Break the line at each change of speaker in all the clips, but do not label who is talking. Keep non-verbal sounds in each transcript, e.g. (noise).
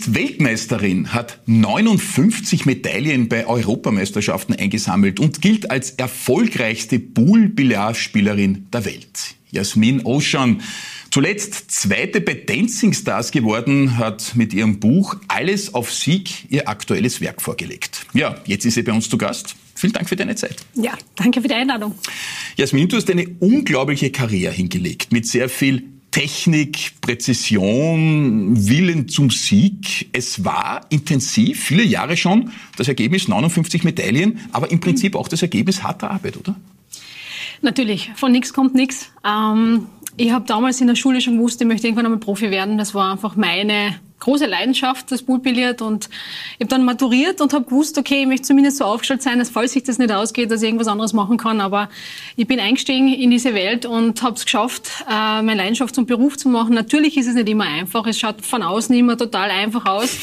Ist Weltmeisterin, hat 59 Medaillen bei Europameisterschaften eingesammelt und gilt als erfolgreichste Pool-Billardspielerin der Welt. Jasmin Ocean, zuletzt zweite bei Dancing Stars geworden, hat mit ihrem Buch Alles auf Sieg ihr aktuelles Werk vorgelegt. Ja, jetzt ist sie bei uns zu Gast. Vielen Dank für deine Zeit.
Ja, danke für die Einladung.
Jasmin, du hast eine unglaubliche Karriere hingelegt mit sehr viel Technik, Präzision, Willen zum Sieg. Es war intensiv, viele Jahre schon. Das Ergebnis 59 Medaillen, aber im Prinzip auch das Ergebnis harter Arbeit, oder?
Natürlich, von nichts kommt nichts. Ähm, ich habe damals in der Schule schon gewusst, ich möchte irgendwann einmal Profi werden. Das war einfach meine große Leidenschaft, das Poolbillard. Und ich habe dann maturiert und habe gewusst, okay, ich möchte zumindest so aufgestellt sein, dass falls sich das nicht ausgeht, dass ich irgendwas anderes machen kann. Aber ich bin eingestiegen in diese Welt und habe es geschafft, äh, meine Leidenschaft zum Beruf zu machen. Natürlich ist es nicht immer einfach. Es schaut von außen immer total einfach aus.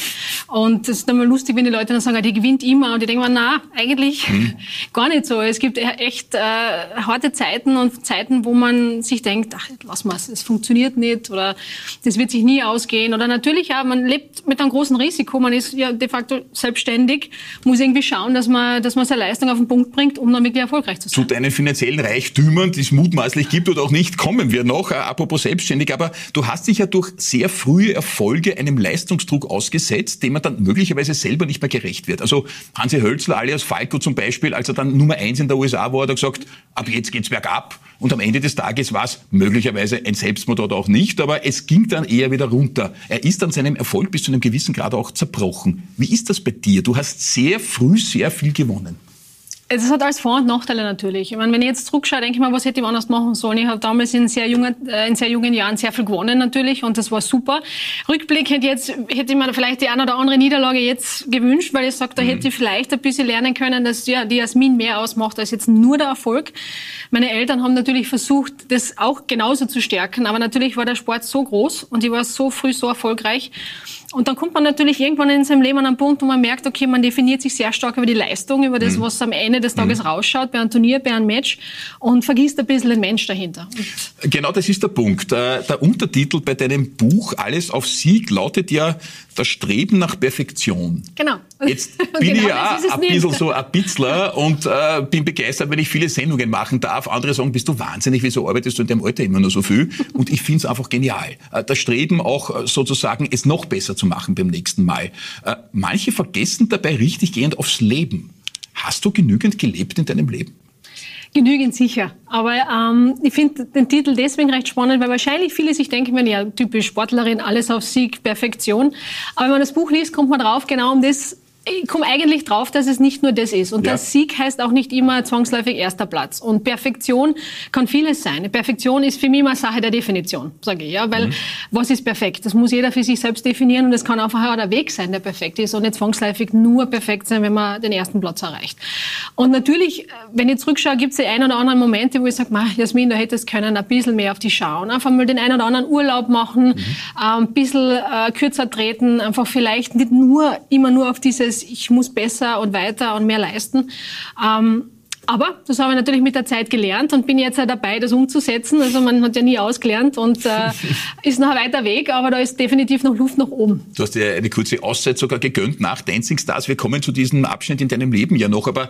Und es ist dann mal lustig, wenn die Leute dann sagen, die gewinnt immer. Und ich denke mir, na, eigentlich mhm. (laughs) gar nicht so. Es gibt e-, echt äh, harte Zeiten und Zeiten, wo man sich denkt, ach, lass mal, es funktioniert nicht oder das wird sich nie ausgehen. Oder natürlich auch man lebt mit einem großen Risiko. Man ist ja de facto selbstständig, muss irgendwie schauen, dass man, dass man seine Leistung auf den Punkt bringt, um dann wirklich erfolgreich zu sein.
Zu deinen finanziellen Reichtümern, die es mutmaßlich gibt oder auch nicht, kommen wir noch. Äh, apropos selbstständig. Aber du hast dich ja durch sehr frühe Erfolge einem Leistungsdruck ausgesetzt, dem man dann möglicherweise selber nicht mehr gerecht wird. Also Hansi Hölzler alias Falco zum Beispiel, als er dann Nummer eins in der USA war, hat er gesagt, ab jetzt geht's bergab. Und am Ende des Tages war es möglicherweise ein Selbstmord oder auch nicht, aber es ging dann eher wieder runter. Er ist an seinem Erfolg bis zu einem gewissen Grad auch zerbrochen. Wie ist das bei dir? Du hast sehr früh sehr viel gewonnen.
Es hat alles Vor- und Nachteile natürlich. Ich meine, wenn ich jetzt zurückschaue, denke ich mal, was hätte ich anders machen sollen? Ich habe damals in sehr, jungen, äh, in sehr jungen Jahren sehr viel gewonnen natürlich und das war super. Rückblick hätte, jetzt, hätte ich mir vielleicht die eine oder andere Niederlage jetzt gewünscht, weil ich sage, da mhm. hätte ich vielleicht ein bisschen lernen können, dass ja, die Jasmin mehr ausmacht als jetzt nur der Erfolg. Meine Eltern haben natürlich versucht, das auch genauso zu stärken, aber natürlich war der Sport so groß und ich war so früh so erfolgreich. Und dann kommt man natürlich irgendwann in seinem Leben an einen Punkt, wo man merkt, okay, man definiert sich sehr stark über die Leistung, über das, mhm. was am Ende des Tages mhm. rausschaut, bei einem Turnier, bei einem Match und vergisst ein bisschen den Mensch dahinter.
Und genau das ist der Punkt. Äh, der Untertitel bei deinem Buch Alles auf Sieg lautet ja das Streben nach Perfektion.
Genau.
Jetzt (laughs) bin genau, ich ja ein bisschen so ein Bitzler und äh, bin begeistert, wenn ich viele Sendungen machen darf. Andere sagen, bist du wahnsinnig, wieso arbeitest du in deinem Alter immer nur so viel? Und ich finde es einfach genial. Äh, das Streben auch äh, sozusagen, es noch besser zu machen beim nächsten Mal. Äh, manche vergessen dabei richtig gehend aufs Leben. Hast du genügend gelebt in deinem Leben?
Genügend sicher. Aber ähm, ich finde den Titel deswegen recht spannend, weil wahrscheinlich viele sich denken, wenn ja typisch Sportlerin, alles auf Sieg, Perfektion. Aber wenn man das Buch liest, kommt man drauf, genau um das ich komme eigentlich drauf, dass es nicht nur das ist. Und ja. der Sieg heißt auch nicht immer zwangsläufig erster Platz. Und Perfektion kann vieles sein. Perfektion ist für mich immer Sache der Definition, sage ich. Ja? Weil mhm. was ist perfekt? Das muss jeder für sich selbst definieren und es kann einfach auch der Weg sein, der perfekt ist und nicht zwangsläufig nur perfekt sein, wenn man den ersten Platz erreicht. Und natürlich, wenn ich zurückschaue, gibt es die ein oder anderen Momente, wo ich sage, Jasmin, da hättest können ein bisschen mehr auf die schauen. Einfach mal den einen oder anderen Urlaub machen, mhm. äh, ein bisschen äh, kürzer treten, einfach vielleicht nicht nur immer nur auf dieses dieses Ich muss besser und weiter und mehr leisten. Ähm, aber das habe ich natürlich mit der Zeit gelernt und bin jetzt dabei, das umzusetzen. Also man hat ja nie ausgelernt und äh, (laughs) ist noch ein weiter Weg, aber da ist definitiv noch Luft nach oben.
Du hast dir eine kurze Auszeit sogar gegönnt nach Dancing Stars. Wir kommen zu diesem Abschnitt in deinem Leben ja noch, aber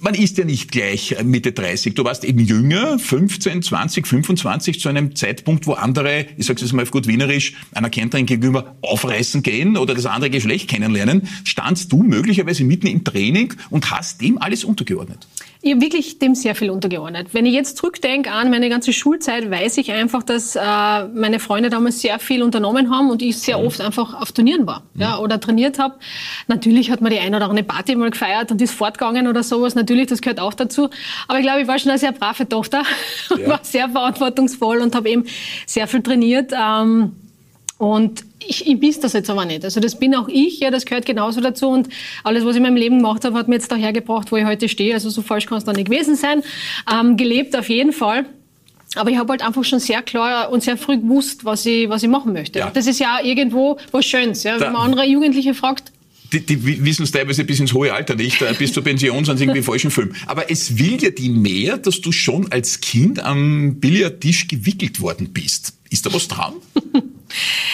man ist ja nicht gleich Mitte 30. Du warst eben jünger, 15, 20, 25, zu einem Zeitpunkt, wo andere, ich sage es mal auf gut wienerisch, einer Kennerin gegenüber aufreißen gehen oder das andere Geschlecht kennenlernen. Standst du möglicherweise mitten im Training und hast dem alles untergeordnet?
Ich habe wirklich dem sehr viel untergeordnet. Wenn ich jetzt zurückdenke an meine ganze Schulzeit, weiß ich einfach, dass äh, meine Freunde damals sehr viel unternommen haben und ich sehr mhm. oft einfach auf Turnieren war mhm. ja, oder trainiert habe. Natürlich hat man die ein oder andere Party mal gefeiert und ist fortgegangen oder sowas. Natürlich, das gehört auch dazu. Aber ich glaube, ich war schon eine sehr brave Tochter (laughs) und ja. war sehr verantwortungsvoll und habe eben sehr viel trainiert. Ähm, und ich, ich bis das jetzt aber nicht. Also das bin auch ich, ja, das gehört genauso dazu. Und alles, was ich in meinem Leben gemacht habe, hat mir jetzt dahergebracht, wo ich heute stehe. Also so falsch kann es da nicht gewesen sein. Ähm, gelebt auf jeden Fall. Aber ich habe halt einfach schon sehr klar und sehr früh gewusst, was ich, was ich machen möchte. Ja. Das ist ja irgendwo was Schönes. Ja? Wenn man andere Jugendliche fragt,
die, die wissen es teilweise bis ins hohe Alter nicht, äh, bis zur Pension sind sie irgendwie falschen Film. Aber es will ja die mehr, dass du schon als Kind am Billardtisch gewickelt worden bist. Ist da was dran? (laughs)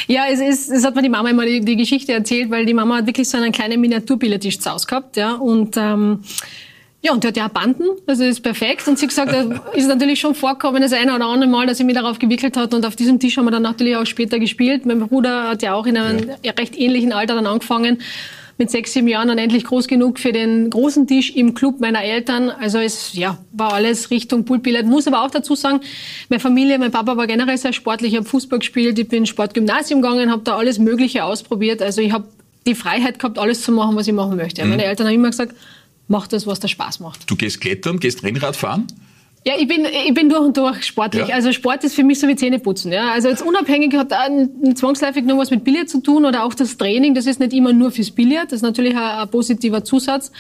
Ja, es, ist, es hat mir die Mama immer die, die Geschichte erzählt, weil die Mama hat wirklich so einen kleinen Miniaturbillardtisch zu Hause gehabt. Ja, und ähm, ja, und der hat ja Banden, also ist perfekt. Und sie gesagt, es ist natürlich schon vorgekommen, das eine oder andere Mal, dass sie mich darauf gewickelt hat. Und auf diesem Tisch haben wir dann natürlich auch später gespielt. Mein Bruder hat ja auch in einem ja. recht ähnlichen Alter dann angefangen mit sechs, sieben Jahren dann endlich groß genug für den großen Tisch im Club meiner Eltern. Also es ja, war alles Richtung Poolbillard. Muss aber auch dazu sagen, meine Familie, mein Papa war generell sehr sportlich. Ich habe Fußball gespielt, ich bin Sportgymnasium gegangen, habe da alles Mögliche ausprobiert. Also ich habe die Freiheit gehabt, alles zu machen, was ich machen möchte. Mhm. Meine Eltern haben immer gesagt, mach das, was dir Spaß macht.
Du gehst klettern, gehst Rennrad fahren?
Ja, ich bin, ich bin durch und durch sportlich. Ja. Also Sport ist für mich so wie Zähneputzen. Ja. Also jetzt unabhängig hat zwangsläufig nur was mit Billard zu tun oder auch das Training. Das ist nicht immer nur fürs Billard. Das ist natürlich ein, ein positiver Zusatz.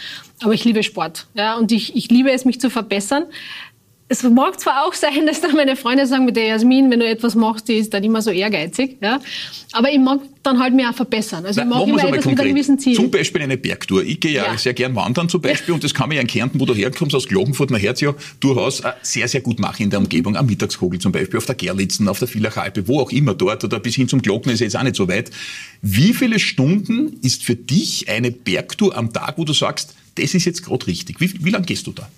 Aber ich liebe Sport. Ja. Und ich, ich liebe es, mich zu verbessern es mag zwar auch sein, (laughs) dass dann meine Freunde sagen, mit der Jasmin, wenn du etwas machst, die ist dann immer so ehrgeizig, ja. Aber ich mag dann halt mich auch verbessern. Also ich mag immer etwas
konkret. mit einem gewissen Ziel. Zum Beispiel eine Bergtour. Ich gehe ja, ja. sehr gern wandern zum Beispiel und das kann man ja in Kärnten, wo du herkommst, aus Glogenfurt, man hört ja durchaus äh, sehr, sehr gut machen in der Umgebung. Am Mittagskogel zum Beispiel, auf der Gerlitzen, auf der Villachalpe, wo auch immer dort oder bis hin zum Glocken ist jetzt auch nicht so weit. Wie viele Stunden ist für dich eine Bergtour am Tag, wo du sagst, das ist jetzt gerade richtig? Wie, wie lange gehst du da?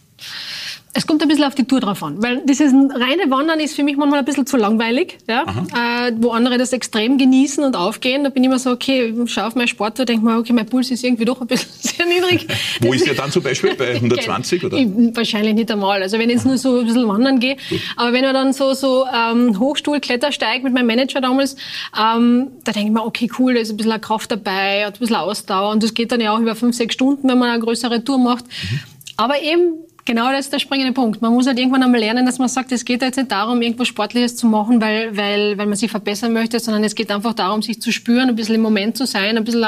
Es kommt ein bisschen auf die Tour drauf an, weil dieses reine Wandern ist für mich manchmal ein bisschen zu langweilig, ja? Äh, wo andere das extrem genießen und aufgehen. Da bin ich immer so, okay, schau auf meine Sporttour, denke mal, okay, mein Puls ist irgendwie doch ein bisschen (laughs) sehr niedrig.
wo ist der dann zum Beispiel? Bei (laughs) 120 oder? Ich,
wahrscheinlich nicht einmal. Also wenn ich jetzt nur so ein bisschen wandern gehe. Aber wenn ich dann so, so ähm, Hochstuhl-Klettersteig mit meinem Manager damals, ähm, da denke ich mir, okay, cool, da ist ein bisschen Kraft dabei, hat ein bisschen Ausdauer und das geht dann ja auch über fünf, sechs Stunden, wenn man eine größere Tour macht. Mhm. Aber eben Genau, das ist der springende Punkt. Man muss halt irgendwann einmal lernen, dass man sagt, es geht jetzt nicht darum, irgendwas Sportliches zu machen, weil, weil, weil man sich verbessern möchte, sondern es geht einfach darum, sich zu spüren, ein bisschen im Moment zu sein, ein bisschen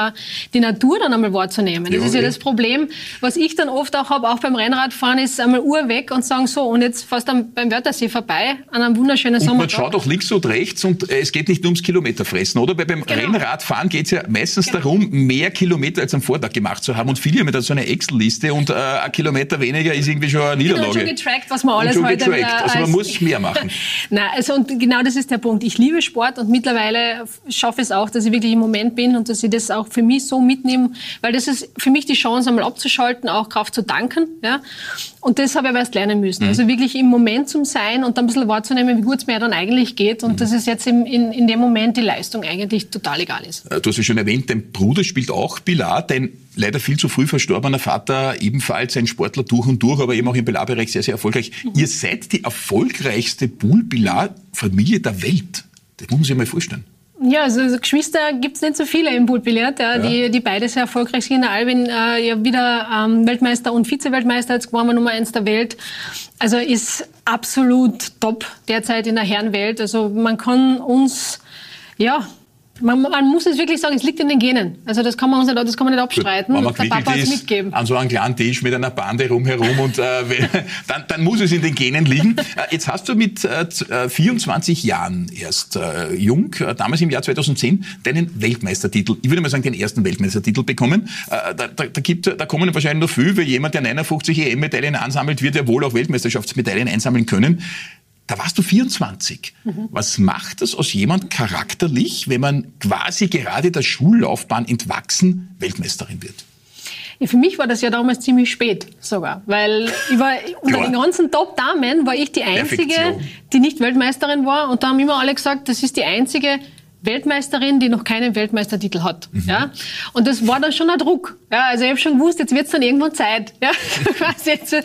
die Natur dann einmal wahrzunehmen. Das ist ja das Problem, was ich dann oft auch habe, auch beim Rennradfahren, ist einmal Uhr weg und sagen so, und jetzt fast am, beim Wörthersee vorbei, an einem wunderschönen Sommer.
Man schaut auch links und rechts und äh, es geht nicht nur ums Kilometerfressen, oder? Weil beim genau. Rennradfahren geht es ja meistens genau. darum, mehr Kilometer als am Vortag gemacht zu haben. Und viele haben da so eine Excel-Liste und äh, ein Kilometer weniger ist irgendwie schon eine Niederlage.
schon getrackt, was man alles heute...
Getrackt. Also man muss mehr machen. (laughs)
Nein, also und genau das ist der Punkt. Ich liebe Sport und mittlerweile schaffe es auch, dass ich wirklich im Moment bin und dass ich das auch für mich so mitnehme, weil das ist für mich die Chance, einmal abzuschalten, auch Kraft zu danken. Ja? Und das habe ich aber erst lernen müssen. Mhm. Also wirklich im Moment zum Sein und dann ein bisschen wahrzunehmen, wie gut es mir dann eigentlich geht und mhm. dass es jetzt im, in, in dem Moment die Leistung eigentlich total egal ist.
Äh, du hast ja schon erwähnt, dein Bruder spielt auch Pilar, dein leider viel zu früh verstorbener Vater ebenfalls ein Sportler durch und durch, aber eben auch im Pilarbereich sehr, sehr erfolgreich. Mhm. Ihr seid die erfolgreichste Pool-Pilar-Familie der Welt. Das muss man sich mal vorstellen.
Ja, also, also Geschwister gibt es nicht so viele im Poolbillard, ja, ja. Die, die beide sehr erfolgreich sind. Der Alvin äh, ja wieder ähm, Weltmeister und Vize-Weltmeister, jetzt geworden Nummer eins der Welt. Also ist absolut top derzeit in der Herrenwelt. Also man kann uns, ja, man, man, muss es wirklich sagen, es liegt in den Genen. Also das kann man, uns nicht, das kann man nicht abstreiten.
Gut, der Papa hat mitgeben. An so einem kleinen Tisch mit einer Bande rumherum und äh, (laughs) dann, dann muss es in den Genen liegen. Äh, jetzt hast du mit äh, 24 äh, Jahren erst äh, jung, äh, damals im Jahr 2010, deinen Weltmeistertitel, ich würde mal sagen den ersten Weltmeistertitel bekommen. Äh, da, da, da, gibt, da kommen wahrscheinlich nur viel, weil jemand, der 59 EM-Medaillen ansammelt, wird ja wohl auch Weltmeisterschaftsmedaillen einsammeln können. Da warst du 24. Mhm. Was macht das aus jemand charakterlich, wenn man quasi gerade der Schullaufbahn entwachsen Weltmeisterin wird?
Ja, für mich war das ja damals ziemlich spät sogar, weil ich war (laughs) unter den ganzen Top-Damen war ich die einzige, Perfektion. die nicht Weltmeisterin war und da haben immer alle gesagt, das ist die einzige Weltmeisterin, die noch keinen Weltmeistertitel hat. Mhm. Ja? Und das war dann schon ein Druck. Ja, also ich habe schon gewusst, jetzt wird es dann irgendwann Zeit. Ja? (laughs) jetzt, ja.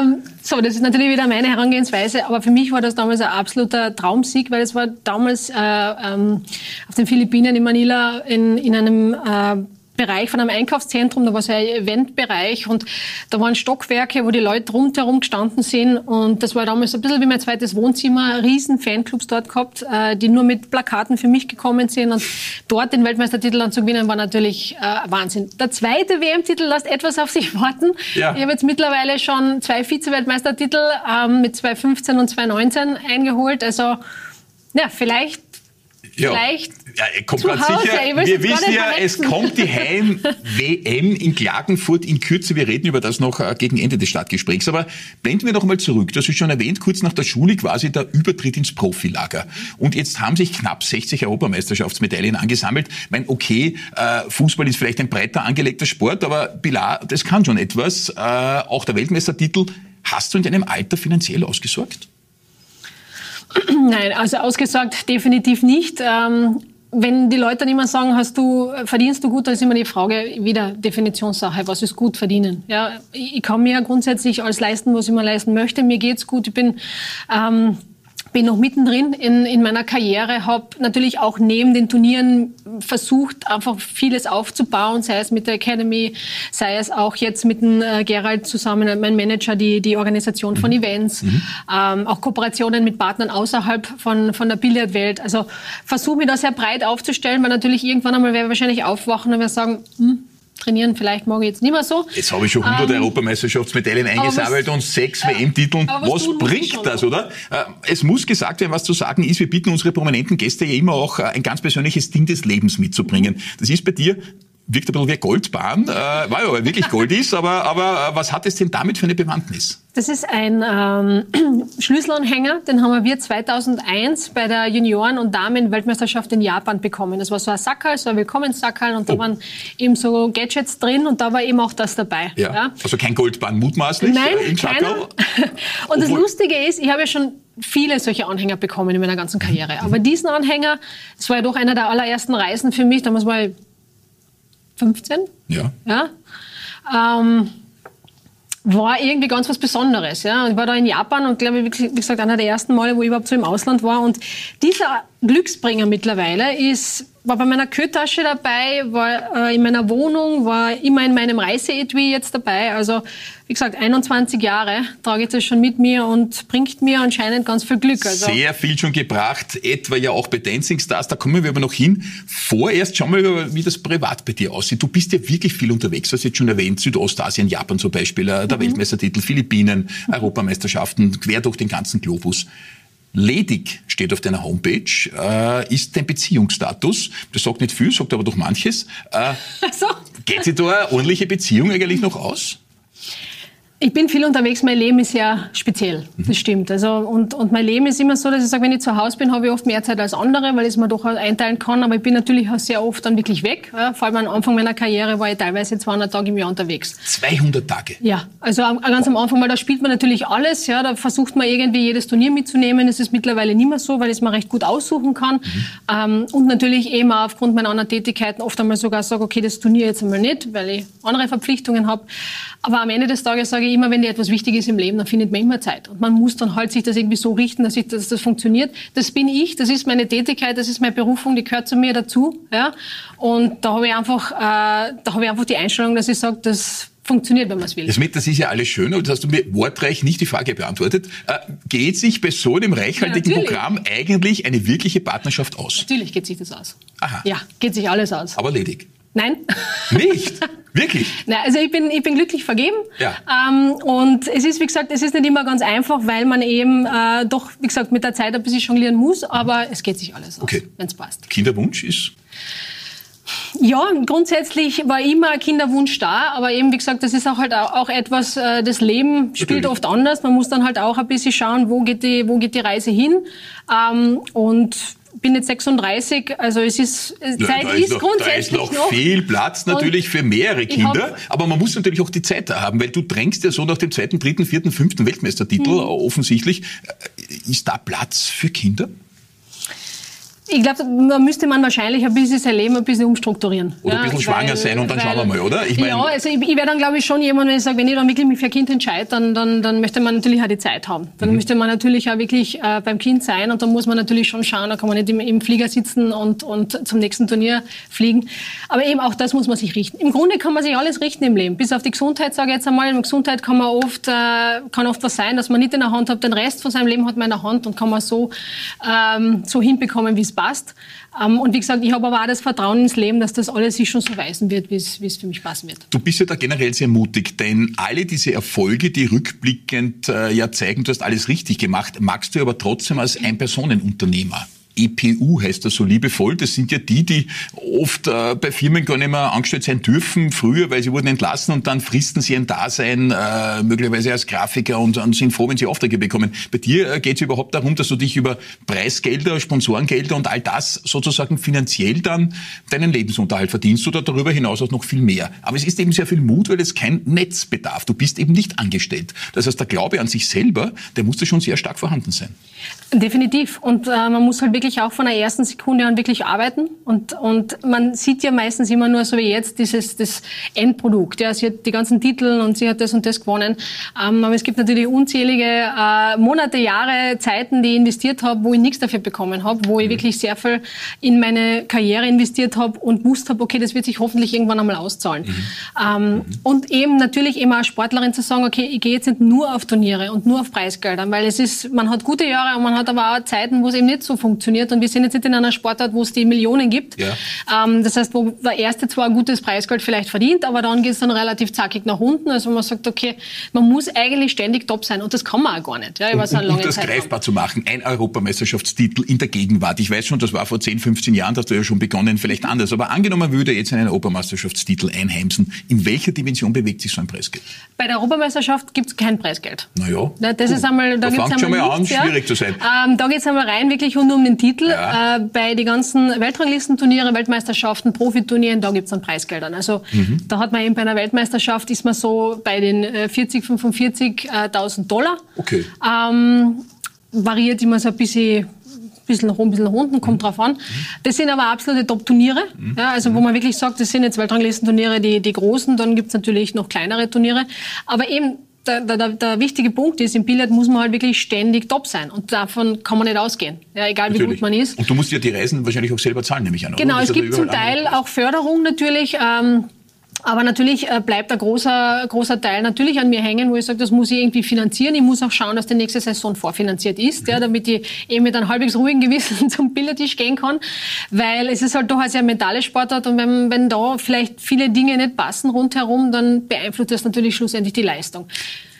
Ähm, so, das ist natürlich wieder meine Herangehensweise, aber für mich war das damals ein absoluter Traumsieg, weil es war damals äh, ähm, auf den Philippinen in Manila in, in einem äh, Bereich von einem Einkaufszentrum, da war so ein Eventbereich und da waren Stockwerke, wo die Leute rundherum gestanden sind und das war damals ein bisschen wie mein zweites Wohnzimmer, riesen Fanclubs dort gehabt, äh, die nur mit Plakaten für mich gekommen sind und dort den Weltmeistertitel dann zu gewinnen, war natürlich äh, Wahnsinn. Der zweite WM-Titel lässt etwas auf sich warten. Ja. Ich habe jetzt mittlerweile schon zwei Vize-Weltmeistertitel ähm, mit 2015 und 2019 eingeholt, also ja, vielleicht
ja. Vielleicht Ja, kommt ganz sicher. Wir wissen ja, es kommt die Heim-WM in Klagenfurt in Kürze. Wir reden über das noch äh, gegen Ende des Stadtgesprächs. Aber blenden wir noch mal zurück. Du hast es schon erwähnt, kurz nach der Schule quasi der Übertritt ins Profilager. Und jetzt haben sich knapp 60 Europameisterschaftsmedaillen angesammelt. Ich meine, okay, äh, Fußball ist vielleicht ein breiter angelegter Sport, aber Pilar, das kann schon etwas. Äh, auch der Weltmeistertitel. Hast du in deinem Alter finanziell ausgesorgt?
Nein, also ausgesorgt definitiv nicht. Ähm, wenn die Leute dann immer sagen, hast du, verdienst du gut, dann ist immer die Frage wieder Definitionssache, was ist gut verdienen. Ja, ich kann mir grundsätzlich alles leisten, was ich mir leisten möchte. Mir geht's gut. Ich bin ähm, bin noch mittendrin in, in meiner Karriere, habe natürlich auch neben den Turnieren versucht, einfach vieles aufzubauen, sei es mit der Academy, sei es auch jetzt mit dem äh, Gerald zusammen, mein Manager, die, die Organisation von mhm. Events, mhm. Ähm, auch Kooperationen mit Partnern außerhalb von, von der Billardwelt. Also versuche mich da sehr breit aufzustellen, weil natürlich irgendwann einmal werde ich wahrscheinlich aufwachen und werde sagen, hm, trainieren vielleicht morgen jetzt nicht mehr so.
Jetzt habe ich schon 100 ähm, Europameisterschaftsmedaillen eingesammelt und sechs äh, WM-Titeln. Was, was bringt das, oder? Äh, es muss gesagt werden, was zu sagen ist. Wir bitten unsere prominenten Gäste ja immer auch äh, ein ganz persönliches Ding des Lebens mitzubringen. Das ist bei dir wirkt ein bisschen wie Goldbahn, äh, weil ja wirklich Gold ist, aber, aber äh, was hat es denn damit für eine Bewandtnis?
Das ist ein ähm, (clears throat) Schlüsselanhänger, den haben wir 2001 bei der Junioren- und Damen-Weltmeisterschaft in Japan bekommen. Das war so ein Sackerl, so ein Willkommenssackerl und da oh. waren eben so Gadgets drin und da war eben auch das dabei.
Ja. ja. Also kein Goldbahn mutmaßlich
Nein, äh, im keiner. (laughs) und das Lustige ist, ich habe ja schon viele solche Anhänger bekommen in meiner ganzen Karriere. Aber diesen Anhänger, das war ja doch einer der allerersten Reisen für mich, damals war ich 15.
Ja.
ja? Ähm, war irgendwie ganz was Besonderes. Ja? Und ich war da in Japan und glaube, wie gesagt, einer der ersten Male, wo ich überhaupt so im Ausland war. Und dieser Glücksbringer mittlerweile ist war bei meiner Kühltasche dabei, war äh, in meiner Wohnung, war immer in meinem Reiseetui jetzt dabei. Also wie gesagt, 21 Jahre trage ich das schon mit mir und bringt mir anscheinend ganz viel Glück.
Also Sehr viel schon gebracht, etwa ja auch bei Dancing Stars, da kommen wir aber noch hin. Vorerst schauen wir, wie das privat bei dir aussieht. Du bist ja wirklich viel unterwegs, du hast jetzt schon erwähnt, Südostasien, Japan zum Beispiel, äh, der mhm. Weltmeistertitel, Philippinen, mhm. Europameisterschaften, quer durch den ganzen Globus. Ledig steht auf deiner Homepage, äh, ist dein Beziehungsstatus. Das sagt nicht viel, sagt aber doch manches. Äh, so. Geht sich da eine ordentliche Beziehung eigentlich noch aus?
Ich bin viel unterwegs, mein Leben ist sehr speziell, das mhm. stimmt. Also, und, und mein Leben ist immer so, dass ich sage, wenn ich zu Hause bin, habe ich oft mehr Zeit als andere, weil ich es mir doch einteilen kann. Aber ich bin natürlich auch sehr oft dann wirklich weg. Ja, vor allem am Anfang meiner Karriere war ich teilweise 200 Tage im Jahr unterwegs.
200 Tage?
Ja, also ganz am Anfang, weil da spielt man natürlich alles. Ja, da versucht man irgendwie jedes Turnier mitzunehmen. Das ist mittlerweile nicht mehr so, weil ich es mir recht gut aussuchen kann. Mhm. Ähm, und natürlich eben auch aufgrund meiner anderen Tätigkeiten oft einmal sogar sage, okay, das Turnier jetzt einmal nicht, weil ich andere Verpflichtungen habe. Aber am Ende des Tages sage ich immer, wenn dir etwas wichtig ist im Leben, dann findet man immer Zeit. Und man muss dann halt sich das irgendwie so richten, dass, ich, dass das funktioniert. Das bin ich, das ist meine Tätigkeit, das ist meine Berufung, die gehört zu mir dazu. Ja? Und da habe ich einfach, äh, da habe ich einfach die Einstellung, dass ich sage, das funktioniert, wenn man es will.
Das, das ist ja alles schön, aber das hast du mir wortreich nicht die Frage beantwortet. Äh, geht sich bei so einem reichhaltigen ja, Programm eigentlich eine wirkliche Partnerschaft aus?
Natürlich geht sich das aus. Aha. Ja, geht sich alles aus.
Aber ledig.
Nein.
Nicht? (laughs) Wirklich? (laughs)
Nein, also ich bin, ich bin glücklich vergeben.
Ja.
Ähm, und es ist, wie gesagt, es ist nicht immer ganz einfach, weil man eben äh, doch, wie gesagt, mit der Zeit ein bisschen jonglieren muss, aber es geht sich alles aus, okay. wenn es passt.
Kinderwunsch ist?
Ja, grundsätzlich war immer ein Kinderwunsch da, aber eben, wie gesagt, das ist auch halt auch etwas, äh, das Leben spielt Natürlich. oft anders. Man muss dann halt auch ein bisschen schauen, wo geht die, wo geht die Reise hin. Ähm, und bin jetzt 36, also es ist, äh, Zeit ja, ist, ist noch, grundsätzlich
Da ist noch, noch viel Platz natürlich für mehrere Kinder, aber man muss natürlich auch die Zeit da haben, weil du drängst ja so nach dem zweiten, dritten, vierten, fünften Weltmeistertitel hm. offensichtlich. Äh, ist da Platz für Kinder?
Ich glaube, da müsste man wahrscheinlich ein bisschen sein Leben ein bisschen umstrukturieren.
Oder ein bisschen ja, schwanger sein und dann weil, schauen wir mal, oder?
Ich mein, ja, also ich, ich wäre dann, glaube ich, schon jemand, wenn ich sage, wenn ich dann wirklich mich für ein Kind entscheide, dann, dann, dann möchte man natürlich auch die Zeit haben. Dann mhm. möchte man natürlich auch wirklich äh, beim Kind sein und dann muss man natürlich schon schauen, da kann man nicht im, im Flieger sitzen und, und zum nächsten Turnier fliegen. Aber eben auch das muss man sich richten. Im Grunde kann man sich alles richten im Leben. Bis auf die Gesundheit, sage ich jetzt einmal. In der Gesundheit kann man oft, äh, kann oft was sein, dass man nicht in der Hand hat. Den Rest von seinem Leben hat man in der Hand und kann man so, ähm, so hinbekommen, wie es passt. Ähm, und wie gesagt, ich habe aber auch das Vertrauen ins Leben, dass das alles sich schon so weisen wird, wie es für mich passen wird.
Du bist ja da generell sehr mutig, denn alle diese Erfolge, die rückblickend äh, ja zeigen, du hast alles richtig gemacht, magst du aber trotzdem als Ein-Personen-Unternehmer EPU heißt das so liebevoll. Das sind ja die, die oft äh, bei Firmen gar nicht mehr angestellt sein dürfen, früher, weil sie wurden entlassen und dann fristen sie ein Dasein, äh, möglicherweise als Grafiker und, und, sind froh, wenn sie Aufträge bekommen. Bei dir äh, geht es überhaupt darum, dass du dich über Preisgelder, Sponsorengelder und all das sozusagen finanziell dann deinen Lebensunterhalt verdienst oder darüber hinaus auch noch viel mehr. Aber es ist eben sehr viel Mut, weil es kein Netz bedarf. Du bist eben nicht angestellt. Das heißt, der Glaube an sich selber, der musste schon sehr stark vorhanden sein.
Definitiv. Und äh, man muss halt wirklich auch von der ersten Sekunde an wirklich arbeiten. Und, und man sieht ja meistens immer nur so wie jetzt dieses das Endprodukt. Ja, sie hat die ganzen Titel und sie hat das und das gewonnen. Ähm, aber es gibt natürlich unzählige äh, Monate, Jahre, Zeiten, die ich investiert habe, wo ich nichts dafür bekommen habe, wo ich mhm. wirklich sehr viel in meine Karriere investiert habe und wusste habe, okay, das wird sich hoffentlich irgendwann einmal auszahlen. Mhm. Ähm, mhm. Und eben natürlich immer als Sportlerin zu sagen, okay, ich gehe jetzt nicht nur auf Turniere und nur auf Preisgelder, weil es ist, man hat gute Jahre man hat aber auch Zeiten, wo es eben nicht so funktioniert. Und wir sind jetzt nicht in einer Sportart, wo es die Millionen gibt. Ja. Ähm, das heißt, wo der Erste zwar ein gutes Preisgeld vielleicht verdient, aber dann geht es dann relativ zackig nach unten. Also man sagt, okay, man muss eigentlich ständig top sein. Und das kann man auch gar nicht. Ja,
über so eine lange um das Zeit greifbar zu machen, ein Europameisterschaftstitel in der Gegenwart. Ich weiß schon, das war vor 10, 15 Jahren, da hast du ja schon begonnen, vielleicht anders. Aber angenommen würde jetzt einen Europameisterschaftstitel einheimsen, in welcher Dimension bewegt sich so ein Preisgeld?
Bei der Europameisterschaft gibt es kein Preisgeld.
Naja.
Das ist einmal,
da, da fängt schon mal an, nichts, schwierig ja. zu sein.
Ähm, da geht es einmal rein, wirklich rund um den Titel. Ja. Äh, bei den ganzen Weltranglistenturniere, Weltmeisterschaften, Profiturnieren, da gibt es dann Preisgeldern. Also mhm. da hat man eben bei einer Weltmeisterschaft, ist man so bei den 40, 45.000 Dollar.
Okay.
Ähm, variiert immer so ein bisschen bisschen hoch, ein bisschen unten, kommt mhm. drauf an. Das sind aber absolute Top-Turniere, mhm. ja, also wo man wirklich sagt, das sind jetzt Weltranglistenturniere, die, die großen, dann gibt's natürlich noch kleinere Turniere. Aber eben der, der, der wichtige Punkt ist, im Billard muss man halt wirklich ständig top sein. Und davon kann man nicht ausgehen. Ja, egal natürlich. wie gut man ist.
Und du musst ja die Reisen wahrscheinlich auch selber zahlen, nehme ich an.
Genau, es gibt zum Teil auch Förderung natürlich. Ähm, aber natürlich äh, bleibt ein großer, großer Teil natürlich an mir hängen, wo ich sage, das muss ich irgendwie finanzieren. Ich muss auch schauen, dass die nächste Saison vorfinanziert ist, mhm. ja, damit ich eben mit einem halbwegs ruhigen Gewissen (laughs) zum Bildertisch gehen kann. Weil es ist halt doch ein sehr mentales Sportart und wenn, wenn da vielleicht viele Dinge nicht passen rundherum, dann beeinflusst das natürlich schlussendlich die Leistung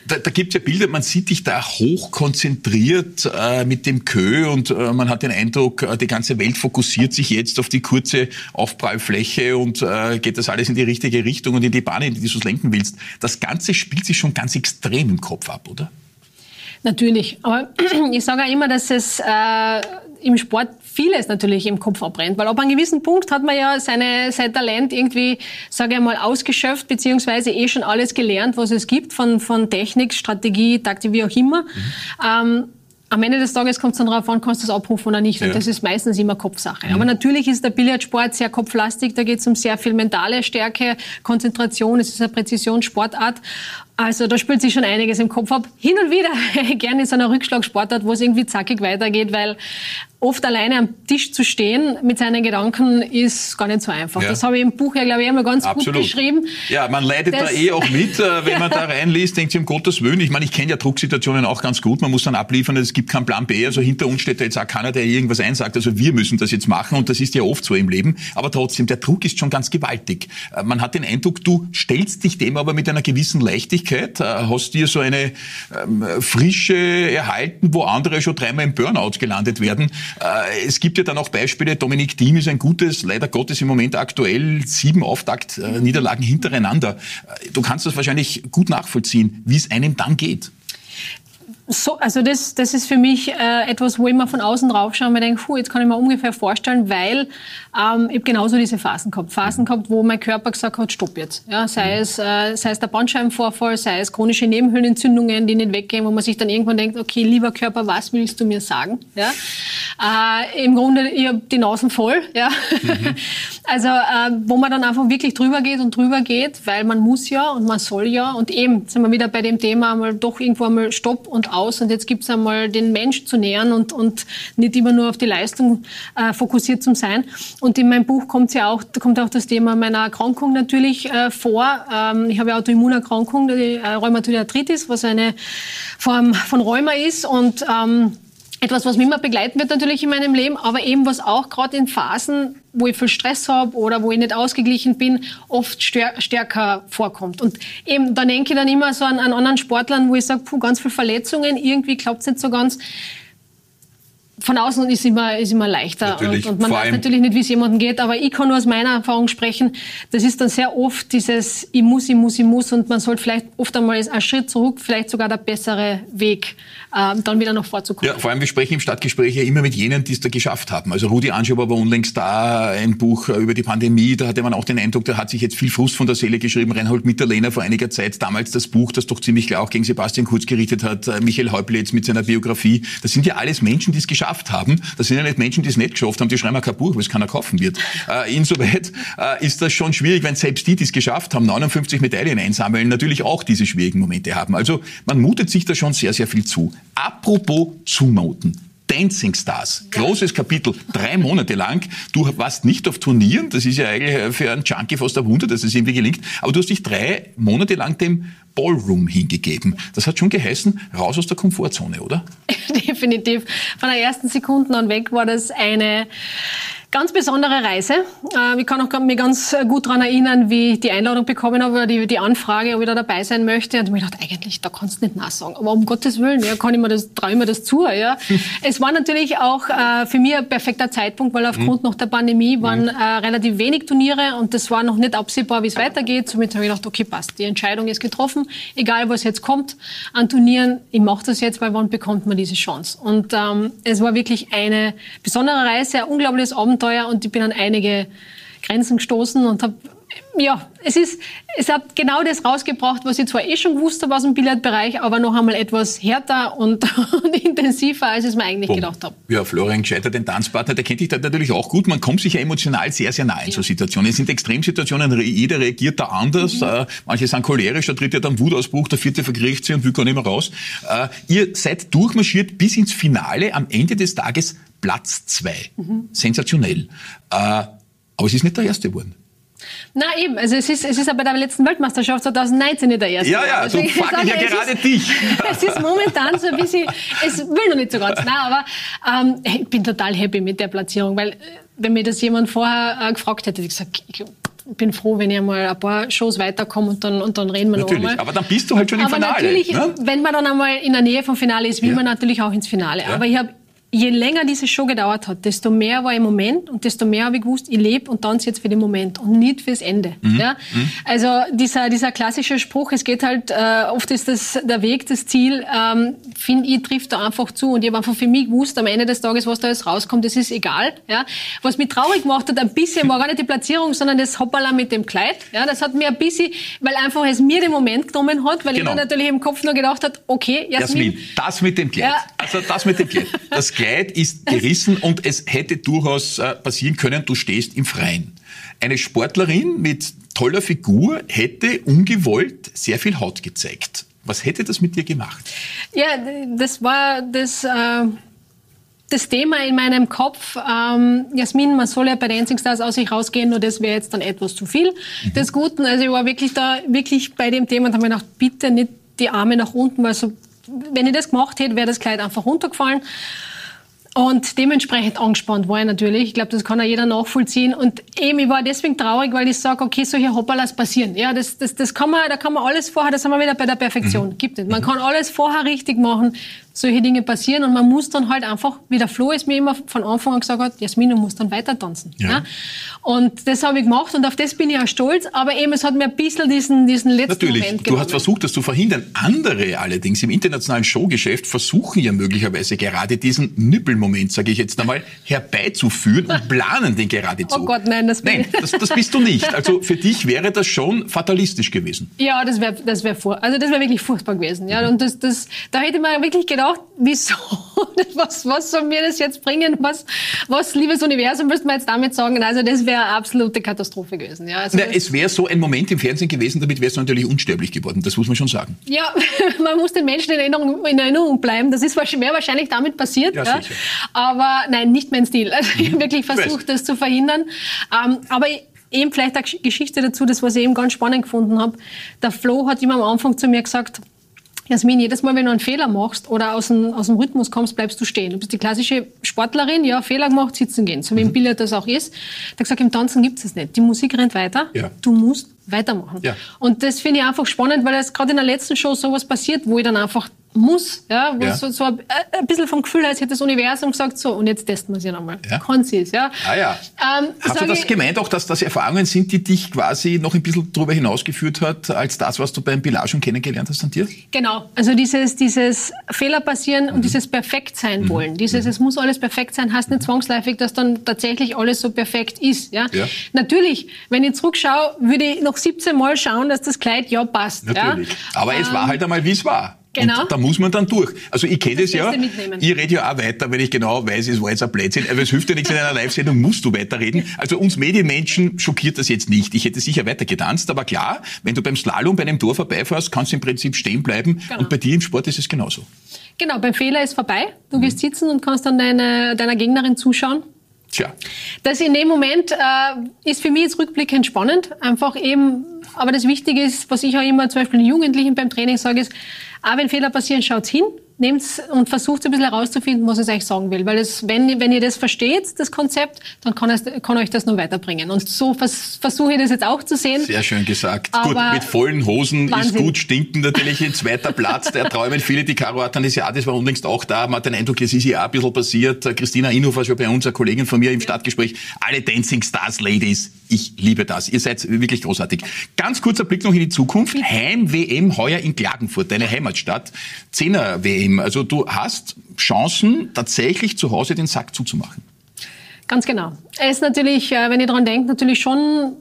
da, da gibt es ja Bilder, man sieht dich da hoch konzentriert äh, mit dem Kö und äh, man hat den Eindruck, äh, die ganze Welt fokussiert sich jetzt auf die kurze Aufprallfläche und äh, geht das alles in die richtige Richtung und in die Bahn, in die du es lenken willst. Das Ganze spielt sich schon ganz extrem im Kopf ab, oder?
Natürlich, aber (clears throat) ich sage auch immer, dass es äh, im Sport vieles natürlich im Kopf abbrennt, weil ab einem gewissen Punkt hat man ja seine, sein Talent irgendwie, sage ich mal, ausgeschöpft, beziehungsweise eh schon alles gelernt, was es gibt, von, von Technik, Strategie, Taktik, wie auch immer. Mhm. Ähm, am Ende des Tages kommt es dann darauf an, kannst du das abrufen oder nicht. Und das ist meistens immer Kopfsache. Mhm. Aber natürlich ist der Billardsport sehr kopflastig. Da geht es um sehr viel mentale Stärke, Konzentration. Es ist eine Präzisionssportart. Also da spielt sich schon einiges im Kopf ab. Hin und wieder (laughs) gerne in so einer Rückschlagsportart, wo es irgendwie zackig weitergeht, weil oft alleine am Tisch zu stehen mit seinen Gedanken ist gar nicht so einfach. Ja. Das habe ich im Buch ja, glaube ich, einmal ganz Absolut. gut beschrieben.
Ja, man leidet das, da eh auch mit, äh, wenn man da (laughs) reinliest, denkt sich um Gottes Willen. Ich meine, ich kenne ja Drucksituationen auch ganz gut. Man muss dann abliefern, es gibt keinen Plan B. Also hinter uns steht da jetzt auch keiner, der irgendwas einsagt. Also wir müssen das jetzt machen und das ist ja oft so im Leben. Aber trotzdem, der Druck ist schon ganz gewaltig. Äh, man hat den Eindruck, du stellst dich dem aber mit einer gewissen Leichtigkeit, äh, hast dir so eine ähm, Frische erhalten, wo andere schon dreimal im Burnout gelandet werden. Äh, es gibt ja dann auch Beispiele, Dominik Thiem ist ein gutes, leider Gottes im Moment aktuell sieben Auftakt-Niederlagen hintereinander. Äh, du kannst das wahrscheinlich gut nachvollziehen, wie es einem dann geht.
So, also das, das ist für mich äh, etwas, wo ich mal von außen drauf schaue und mir denke, puh, jetzt kann ich mir ungefähr vorstellen, weil ähm, ich habe genauso diese Phasen gehabt. Phasen gehabt, wo mein Körper gesagt hat, stopp jetzt. Ja, sei, mhm. es, äh, sei es der Bandscheibenvorfall, sei es chronische Nebenhöhlenentzündungen, die nicht weggehen, wo man sich dann irgendwann denkt, okay, lieber Körper, was willst du mir sagen? Ja? Äh, Im Grunde, ich habe die Nasen voll. Ja? Mhm. (laughs) Also äh, wo man dann einfach wirklich drüber geht und drüber geht, weil man muss ja und man soll ja. Und eben sind wir wieder bei dem Thema einmal doch irgendwo einmal Stopp und aus. Und jetzt gibt es einmal den Mensch zu nähern und, und nicht immer nur auf die Leistung äh, fokussiert zu sein. Und in meinem Buch kommt ja auch, kommt auch das Thema meiner Erkrankung natürlich äh, vor. Ähm, ich habe eine Autoimmunerkrankung, die äh, Rheumatoide Arthritis, was eine Form von Rheuma ist. Und ähm, etwas, was mich immer begleiten wird natürlich in meinem Leben, aber eben was auch gerade in Phasen, wo ich viel Stress habe oder wo ich nicht ausgeglichen bin, oft stärker vorkommt. Und eben, da denke ich dann immer so an, an anderen Sportlern, wo ich sage, puh, ganz viele Verletzungen, irgendwie klappt es nicht so ganz von außen ist immer, ist immer leichter.
Natürlich.
Und, und man weiß natürlich nicht, wie es jemandem geht, aber ich kann nur aus meiner Erfahrung sprechen. Das ist dann sehr oft dieses Ich muss, ich muss, ich muss und man sollte vielleicht oft einmal einen Schritt zurück, vielleicht sogar der bessere Weg, ähm, dann wieder nach vorzukommen.
Ja, vor allem, wir sprechen im Stadtgespräch ja immer mit jenen, die es da geschafft haben. Also Rudi Anschober war unlängst da, ein Buch über die Pandemie, da hatte man auch den Eindruck, da hat sich jetzt viel Frust von der Seele geschrieben. Reinhold Mitterlehner vor einiger Zeit, damals das Buch, das doch ziemlich klar auch gegen Sebastian Kurz gerichtet hat, äh, Michael Häupl jetzt mit seiner Biografie. Das sind ja alles Menschen, die es geschafft haben. Das sind ja nicht Menschen, die es nicht geschafft haben, die schreiben ja kein Buch, weil es keiner kaufen wird. (laughs) Äh, insoweit äh, ist das schon schwierig, wenn selbst die, die es geschafft haben, 59 Medaillen einsammeln, natürlich auch diese schwierigen Momente haben. Also man mutet sich da schon sehr, sehr viel zu. Apropos zumuten. Dancing Stars, großes Kapitel, drei Monate lang. Du warst nicht auf Turnieren, das ist ja eigentlich für einen Junkie fast ein Wunder, dass es irgendwie gelingt, aber du hast dich drei Monate lang dem Ballroom hingegeben. Das hat schon geheißen, raus aus der Komfortzone, oder? (laughs)
Definitiv. Von der ersten Sekunde an weg war das eine ganz besondere Reise. Äh, Ich kann auch mich ganz gut daran erinnern, wie ich die Einladung bekommen habe oder die, die Anfrage, ob ich da dabei sein möchte. Und ich mir gedacht, eigentlich, da kannst du nicht Nein sagen. Aber um Gottes Willen, ja, kann ich mir das, traue ich mir das zu. Ja. (laughs) Es war natürlich auch äh, für mich ein perfekter Zeitpunkt, weil aufgrund noch der Pandemie waren äh, relativ wenig Turniere und das war noch nicht absehbar, wie es weitergeht. Somit habe ich gedacht, okay, passt, die Entscheidung ist getroffen. Egal, was jetzt kommt an Turnieren, ich mache das jetzt, weil wann bekommt man diese Chance? Und ähm, es war wirklich eine besondere Reise, ein unglaubliches Abenteuer und ich bin an einige Grenzen gestoßen und habe ja, es ist, es hat genau das rausgebracht, was ich zwar eh schon gewusst habe aus dem Billardbereich, aber noch einmal etwas härter und, (laughs) und intensiver, als ich es mir eigentlich gedacht habe.
Ja, Florian Gescheiter, den Tanzpartner, der kennt dich da natürlich auch gut. Man kommt sich ja emotional sehr, sehr nah in so Situationen. Es sind Extremsituationen, re- jeder reagiert da anders. Äh, manche sind cholerisch, der dritte hat einen Wutausbruch, der vierte verkriecht sich und will gar nicht mehr raus. Äh, ihr seid durchmarschiert bis ins Finale, am Ende des Tages Platz zwei. Sensationell. Äh, aber es ist nicht der erste geworden.
Na eben, also es ist, es ist aber bei der letzten Weltmeisterschaft 2019 nicht der erste.
Ja, ja,
Also
so
ich
frag
sage,
ich ja gerade
ist,
dich. (laughs)
Es ist momentan so ein bisschen, es will noch nicht so ganz, nein, aber ähm, ich bin total happy mit der Platzierung, weil äh, wenn mir das jemand vorher äh, gefragt hätte, hätte ich gesagt, ich bin froh, wenn ich einmal ein paar Shows weiterkomme und dann, und dann reden wir noch
Natürlich,
einmal.
aber dann bist du halt schon im
Aber
Finale.
natürlich,
ne?
wenn man dann einmal in der Nähe vom Finale ist, will
Ja.
man natürlich auch ins Finale. Aber ich habe Je länger diese Show gedauert hat, desto mehr war im Moment und desto mehr habe ich gewusst, ich lebe und tanze jetzt für den Moment und nicht fürs Ende.
Mhm.
Ja? Also dieser, dieser klassische Spruch, es geht halt, äh, oft ist das der Weg, das Ziel, ähm, finde ich, trifft da einfach zu. Und ich habe einfach für mich gewusst, am Ende des Tages, was da jetzt rauskommt, das ist egal. Ja? Was mich traurig gemacht hat, ein bisschen war gar nicht die Platzierung, sondern das Hoppala mit dem Kleid. Ja? Das hat mir ein bisschen, weil einfach es mir den Moment genommen hat, weil
Genau.
ich dann natürlich im Kopf nur gedacht hat, okay, Jasmin,
Jasmin, das mit dem Kleid.
Ja.
Also das mit dem Kleid. Das Kleid ist gerissen und es hätte durchaus äh, passieren können, du stehst im Freien. Eine Sportlerin mit toller Figur hätte ungewollt sehr viel Haut gezeigt. Was hätte das mit dir gemacht?
Ja, das war das, äh, das Thema in meinem Kopf. Ähm, Jasmin, man soll ja bei Dancing Stars aus sich rausgehen, nur das wäre jetzt dann etwas zu viel des Guten. Also ich war wirklich da, wirklich bei dem Thema und habe mir gedacht, bitte nicht die Arme nach unten, weil so, wenn ich das gemacht hätte, wäre das Kleid einfach runtergefallen. Und dementsprechend angespannt war ich natürlich. Ich glaube, das kann auch jeder nachvollziehen. Und eben, ich war deswegen traurig, weil ich sage, okay, solche Hoppalas passieren. Ja, das, das, das kann man, da kann man alles vorher, da sind wir wieder bei der Perfektion. Gibt nicht. Man kann alles vorher richtig machen. Solche Dinge passieren und man muss dann halt einfach, wie der Flo es mir immer von Anfang an gesagt hat, Jasmin, du musst dann weiter tanzen.
Ja.
Ja. Und das habe ich gemacht und auf das bin ich auch stolz. Aber eben, es hat mir ein bisschen diesen, diesen letzten
Natürlich,
Moment
du
genommen.
hast versucht, das zu verhindern. Andere allerdings im internationalen Showgeschäft versuchen ja möglicherweise gerade diesen Nippelmoment, sage ich jetzt einmal, herbeizuführen und (laughs) planen den geradezu.
Oh Gott, nein, das bin
Nein, das, das bist du nicht. (laughs) Also für dich wäre das schon fatalistisch gewesen.
Ja, das wäre das wär also das wäre wirklich furchtbar gewesen. Ja, und das, das, da hätte man wirklich gedacht, wieso, (laughs) was, was soll mir das jetzt bringen? Was, was, liebes Universum, müsste man jetzt damit sagen? Also das wäre eine absolute Katastrophe gewesen. Ja, also
Na, es wäre so ein Moment im Fernsehen gewesen, damit wärst du natürlich unsterblich geworden. Das muss man schon sagen.
ja, (laughs) man muss den Menschen in Erinnerung, in Erinnerung bleiben. Das ist wäre wahrscheinlich damit passiert.
Ja,
Ja. Aber nein, nicht mein Stil. Also ich habe wirklich
Ich weiß.
versucht, das zu verhindern. Ähm, aber eben vielleicht eine Gesch- Geschichte dazu, das was ich eben ganz spannend gefunden habe. Der Flo hat immer am Anfang zu mir gesagt, Jasmin, jedes Mal, wenn du einen Fehler machst oder aus dem, aus dem Rhythmus kommst, bleibst du stehen. Du bist die klassische Sportlerin, ja, Fehler gemacht, sitzen gehen. So wie
Mhm.
im Billard das auch ist. Der hat gesagt, im Tanzen gibt es nicht. Die Musik rennt weiter.
Ja.
Du musst weitermachen.
Ja.
Und das finde ich einfach spannend, weil es gerade in der letzten Show sowas passiert, wo ich dann einfach muss, ja, wo ja. so, so ein, ein, bisschen vom Gefühl her, als hätte das Universum gesagt, so, und jetzt testen wir sie nochmal. Ja. Kann sie es, ja.
Ah ja. Ähm, Hast du das ich, gemeint auch, dass das Erfahrungen sind, die dich quasi noch ein bisschen darüber hinausgeführt hat, als das, was du beim Pilar schon kennengelernt hast an dir?
Genau. Also dieses, dieses Fehler passieren mhm. und dieses perfekt sein mhm. wollen. Dieses, mhm. es muss alles perfekt sein, heißt nicht zwangsläufig, dass dann tatsächlich alles so perfekt ist, ja. ja. Natürlich, wenn ich zurückschaue, würde ich noch 17 Mal schauen, dass das Kleid ja passt.
Natürlich.
Ja?
Aber ähm, es war halt einmal, wie es war. Genau. Und da muss man dann durch. Also ich kenne das, das ja. Mitnehmen. Ich rede ja auch weiter, wenn ich genau weiß, es war jetzt ein Blödsinn. Aber es hilft ja nichts in einer Live-Sendung, musst du weiterreden. Also uns Medienmenschen schockiert das jetzt nicht. Ich hätte sicher weiter getanzt, aber klar, wenn du beim Slalom bei einem Tor vorbeifährst, kannst du im Prinzip stehen bleiben. Genau. Und bei dir im Sport ist es genauso.
Genau, beim Fehler ist vorbei. Du wirst sitzen und kannst dann deine, deiner Gegnerin zuschauen.
Tja.
Das in dem Moment äh, ist für mich jetzt rückblickend spannend. Einfach eben, aber das Wichtige ist, was ich auch immer zum Beispiel den Jugendlichen beim Training sage, ist, auch wenn Fehler passieren, schaut's hin, nehmt's und versucht ein bisschen herauszufinden, was es euch sagen will. Weil es, wenn, wenn ihr das versteht, das Konzept, dann kann, es, kann euch das nur weiterbringen. Und so vers, versuche ich das jetzt auch zu sehen.
Sehr schön gesagt. Aber gut, mit vollen Hosen Wahnsinn. ist gut, stinken natürlich ein zweiter Platz. Der träumen viele, die Caro Athanasiadis war unlängst auch da. Man hat den Eindruck, es ist ja ein bisschen passiert. Christina Inhofer war bei uns, eine Kollegin von mir im Stadtgespräch. Alle Dancing Stars Ladies. Ich liebe das. Ihr seid wirklich großartig. Ganz kurzer Blick noch in die Zukunft. Heim-WM heuer in Klagenfurt, deine Heimatstadt. Zehner-WM Team. Also du hast Chancen, tatsächlich zu Hause den Sack zuzumachen.
Ganz genau. Es ist natürlich, äh, wenn ihr daran denkt, natürlich schon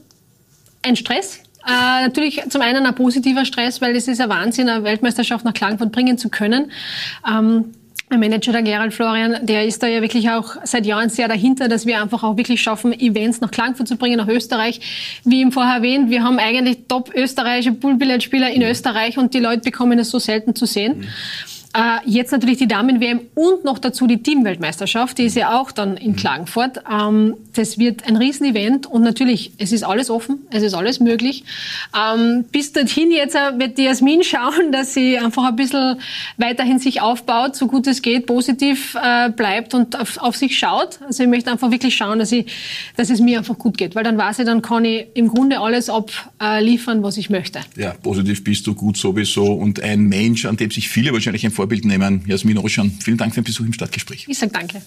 ein Stress. Äh, natürlich zum einen ein positiver Stress, weil es ist ein Wahnsinn, eine Weltmeisterschaft nach Klagenfurt bringen zu können. Ähm, mein Manager, der Gerald Florian, der ist da ja wirklich auch seit Jahren sehr dahinter, dass wir einfach auch wirklich schaffen, Events nach Klagenfurt zu bringen, nach Österreich. Wie ihm vorher erwähnt, wir haben eigentlich top österreichische Poolbillardspieler in Österreich und die Leute bekommen es so selten zu sehen. Mhm. Äh, jetzt natürlich die Damen-WM und noch dazu die Teamweltmeisterschaft, die ist ja auch dann in mhm. Klagenfurt. Ähm, das wird ein Riesenevent und natürlich, es ist alles offen, es ist alles möglich. Ähm, bis dorthin jetzt äh, wird die Jasmin schauen, (laughs) dass sie einfach ein bisschen weiterhin sich aufbaut, so gut es geht, positiv äh, bleibt und auf, auf sich schaut. Also ich möchte einfach wirklich schauen, dass, ich, dass es mir einfach gut geht, weil dann weiß ich, dann kann ich im Grunde alles abliefern, was ich möchte.
Ja, positiv bist du gut sowieso und ein Mensch, an dem sich viele wahrscheinlich ein Vorbild nehmen. Jasmin Oschan, vielen Dank für den Besuch im Stadtgespräch.
Ich sage danke.